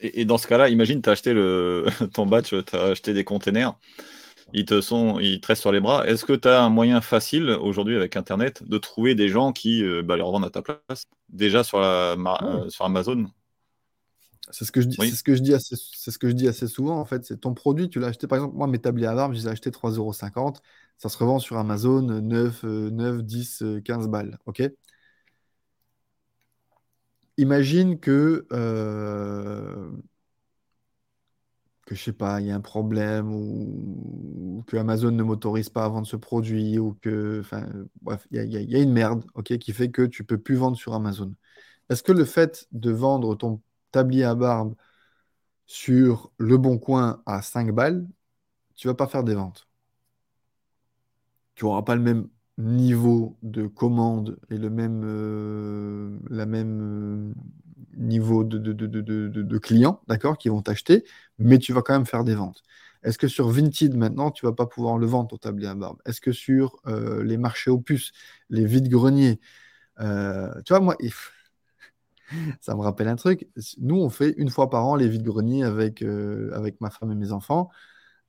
Et, dans ce cas-là, imagine, tu as acheté le, ton batch, tu as acheté des containers, ils te, sont, ils restent sur les bras. Est-ce que tu as un moyen facile aujourd'hui avec Internet de trouver des gens qui euh, bah, les revendent à ta place déjà sur, la, euh, sur Amazon? C'est ce que je dis, c'est ce que je dis assez, c'est ce que je dis assez souvent en fait. C'est ton produit, tu l'as acheté par exemple. Moi, mes tabliers à barbe, je les ai achetés 3,50€. Ça se revend sur Amazon 9, 9, 10, 15 balles. Ok? Imagine que, euh, que je sais pas, il y a un problème ou, que Amazon ne m'autorise pas à vendre ce produit ou que, enfin, bref, il y, a une merde, ok, qui fait que tu peux plus vendre sur Amazon. Est-ce que le fait de vendre ton tablier à barbe sur Le Bon Coin à 5 balles, tu vas pas faire des ventes? Tu n'auras pas le même niveau de commande et le même, euh, la même euh, niveau de, de, de, clients, d'accord, qui vont t'acheter, mais tu vas quand même faire des ventes. Est-ce que sur Vinted, maintenant, tu vas pas pouvoir le vendre, ton tablier à barbe? Est-ce que sur euh, les marchés aux puces, les vides-greniers, tu vois, moi, ça me rappelle un truc. Nous, on fait une fois par an les vides-greniers avec, avec ma femme et mes enfants.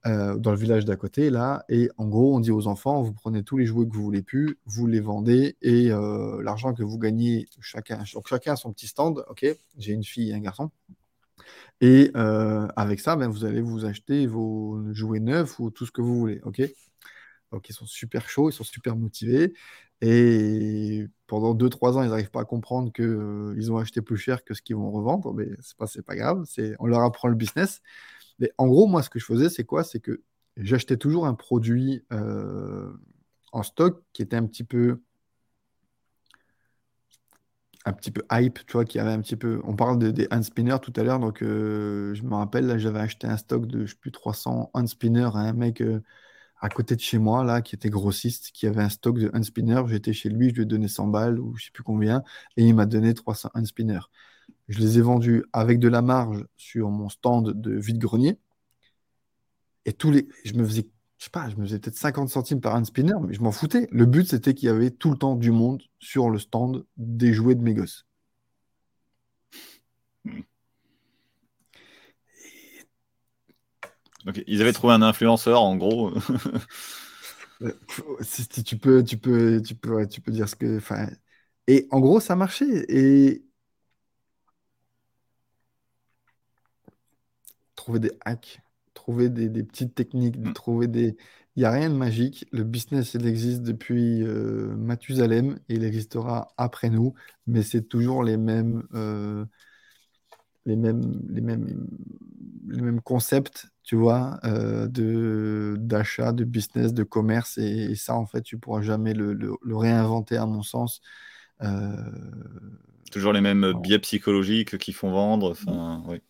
Euh, dans le village d'à côté, là. Et en gros, on dit aux enfants, vous prenez tous les jouets que vous voulez plus, vous les vendez, et euh, l'argent que vous gagnez, chacun, donc chacun a son petit stand, ok J'ai une fille et un garçon. Et euh, avec ça, ben, vous allez vous acheter vos jouets neufs ou tout ce que vous voulez, ok Donc ils sont super chauds, ils sont super motivés. Et pendant 2-3 ans, ils n'arrivent pas à comprendre qu'ils ils ont acheté plus cher que ce qu'ils vont revendre, mais c'est pas, pas grave, on leur apprend le business. En gros, moi, ce que je faisais, c'est quoi? C'est que j'achetais toujours un produit euh, en stock qui était un petit peu un petit peu hype, tu vois, qui avait un petit peu. On parle des hand spinners tout à l'heure, donc euh, je me rappelle, là, j'avais acheté un stock de, je sais plus, 300 hand spinners à un mec euh, à côté de chez moi, là, qui était grossiste, qui avait un stock de hand spinners. J'étais chez lui, je lui ai donné 100 balles ou je sais plus combien, et il m'a donné 300 hand spinners. Je les ai vendus avec de la marge sur mon stand de vide-grenier. Et tous les. Je me faisais, je sais pas, je me faisais peut-être 50 centimes par un spinner, mais je m'en foutais. Le but, c'était qu'il y avait tout le temps du monde sur le stand des jouets de mes gosses. Ils avaient trouvé un influenceur, en gros. si tu peux, tu peux, tu peux, tu peux dire ce que. Et en gros, ça marchait. Et trouver des hacks, trouver des, petites techniques, de mm. trouver des... Il n'y a rien de magique. Le business, il existe depuis euh, Mathusalem et il existera après nous, mais c'est toujours les mêmes, euh, les mêmes, les mêmes, les mêmes concepts, tu vois, euh, de, d'achat, de business, de commerce. Et, ça, en fait, tu ne pourras jamais le, le, réinventer, à mon sens. Toujours les mêmes biais psychologiques qui font vendre. Enfin, oui.